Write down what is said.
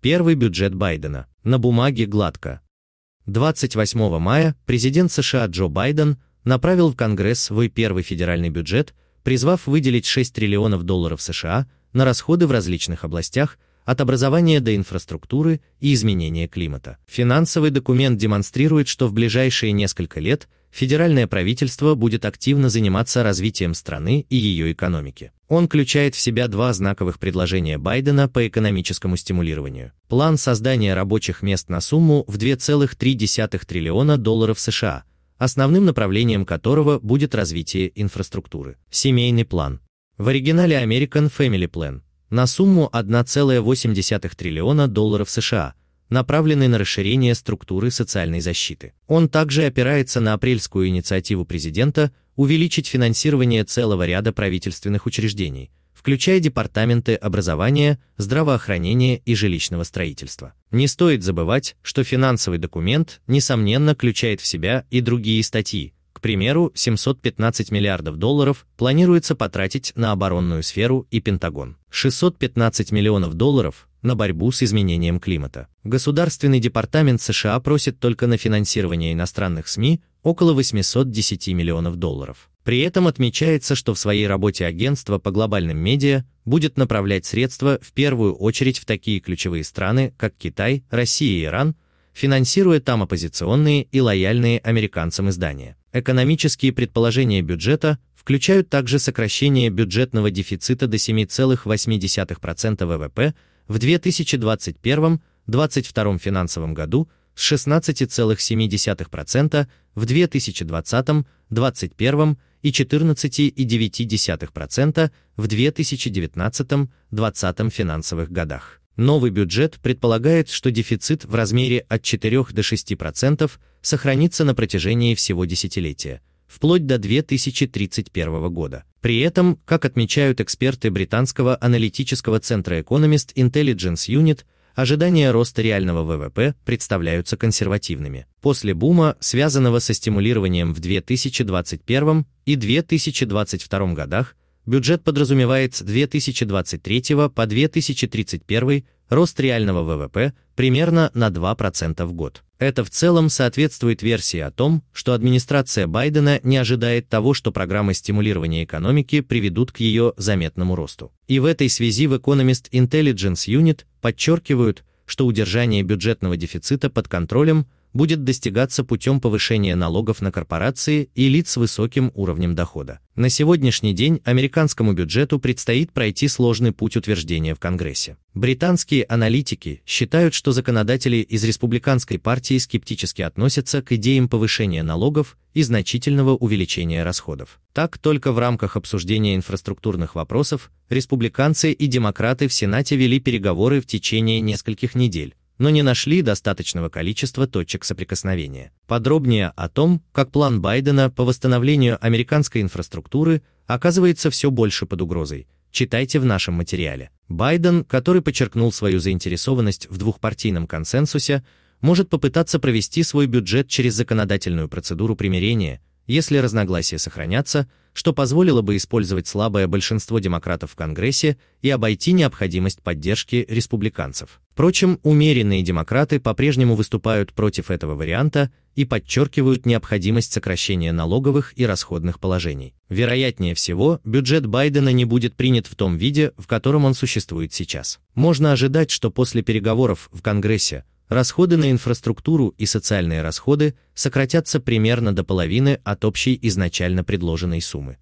Первый бюджет Байдена. На бумаге гладко. 28 мая президент США Джо Байден направил в Конгресс свой первый федеральный бюджет, призвав выделить 6 триллионов долларов США на расходы в различных областях, от образования до инфраструктуры и изменения климата. Финансовый документ демонстрирует, что в ближайшие несколько лет федеральное правительство будет активно заниматься развитием страны и ее экономики. Он включает в себя два знаковых предложения Байдена по экономическому стимулированию. План создания рабочих мест на сумму в 2,3 триллиона долларов США, основным направлением которого будет развитие инфраструктуры. Семейный план. В оригинале American Family Plan на сумму 1,8 триллиона долларов США, направленный на расширение структуры социальной защиты. Он также опирается на апрельскую инициативу президента увеличить финансирование целого ряда правительственных учреждений, включая департаменты образования, здравоохранения и жилищного строительства. Не стоит забывать, что финансовый документ, несомненно, включает в себя и другие статьи, к примеру, 715 миллиардов долларов планируется потратить на оборонную сферу и Пентагон. 615 миллионов долларов на борьбу с изменением климата. Государственный департамент США просит только на финансирование иностранных СМИ около 810 миллионов долларов. При этом отмечается, что в своей работе агентство по глобальным медиа будет направлять средства в первую очередь в такие ключевые страны, как Китай, Россия и Иран, финансируя там оппозиционные и лояльные американцам издания. Экономические предположения бюджета включают также сокращение бюджетного дефицита до 7,8% ВВП в 2021-2022 финансовом году с 16,7% в 2020-2021 и 14,9% в 2019-2020 финансовых годах. Новый бюджет предполагает, что дефицит в размере от 4 до 6% сохранится на протяжении всего десятилетия, вплоть до 2031 года. При этом, как отмечают эксперты британского аналитического центра Economist Intelligence Unit, ожидания роста реального ВВП представляются консервативными. После бума, связанного со стимулированием в 2021 и 2022 годах, Бюджет подразумевает с 2023 по 2031 рост реального ВВП примерно на 2% в год. Это в целом соответствует версии о том, что администрация Байдена не ожидает того, что программы стимулирования экономики приведут к ее заметному росту. И в этой связи в Economist Intelligence Unit подчеркивают, что удержание бюджетного дефицита под контролем – будет достигаться путем повышения налогов на корпорации и лиц с высоким уровнем дохода. На сегодняшний день американскому бюджету предстоит пройти сложный путь утверждения в Конгрессе. Британские аналитики считают, что законодатели из республиканской партии скептически относятся к идеям повышения налогов и значительного увеличения расходов. Так, только в рамках обсуждения инфраструктурных вопросов республиканцы и демократы в Сенате вели переговоры в течение нескольких недель, но не нашли достаточного количества точек соприкосновения. Подробнее о том, как план Байдена по восстановлению американской инфраструктуры оказывается все больше под угрозой, читайте в нашем материале. Байден, который подчеркнул свою заинтересованность в двухпартийном консенсусе, может попытаться провести свой бюджет через законодательную процедуру примирения, если разногласия сохранятся, что позволило бы использовать слабое большинство демократов в Конгрессе и обойти необходимость поддержки республиканцев. Впрочем, умеренные демократы по-прежнему выступают против этого варианта и подчеркивают необходимость сокращения налоговых и расходных положений. Вероятнее всего, бюджет Байдена не будет принят в том виде, в котором он существует сейчас. Можно ожидать, что после переговоров в Конгрессе Расходы на инфраструктуру и социальные расходы сократятся примерно до половины от общей изначально предложенной суммы.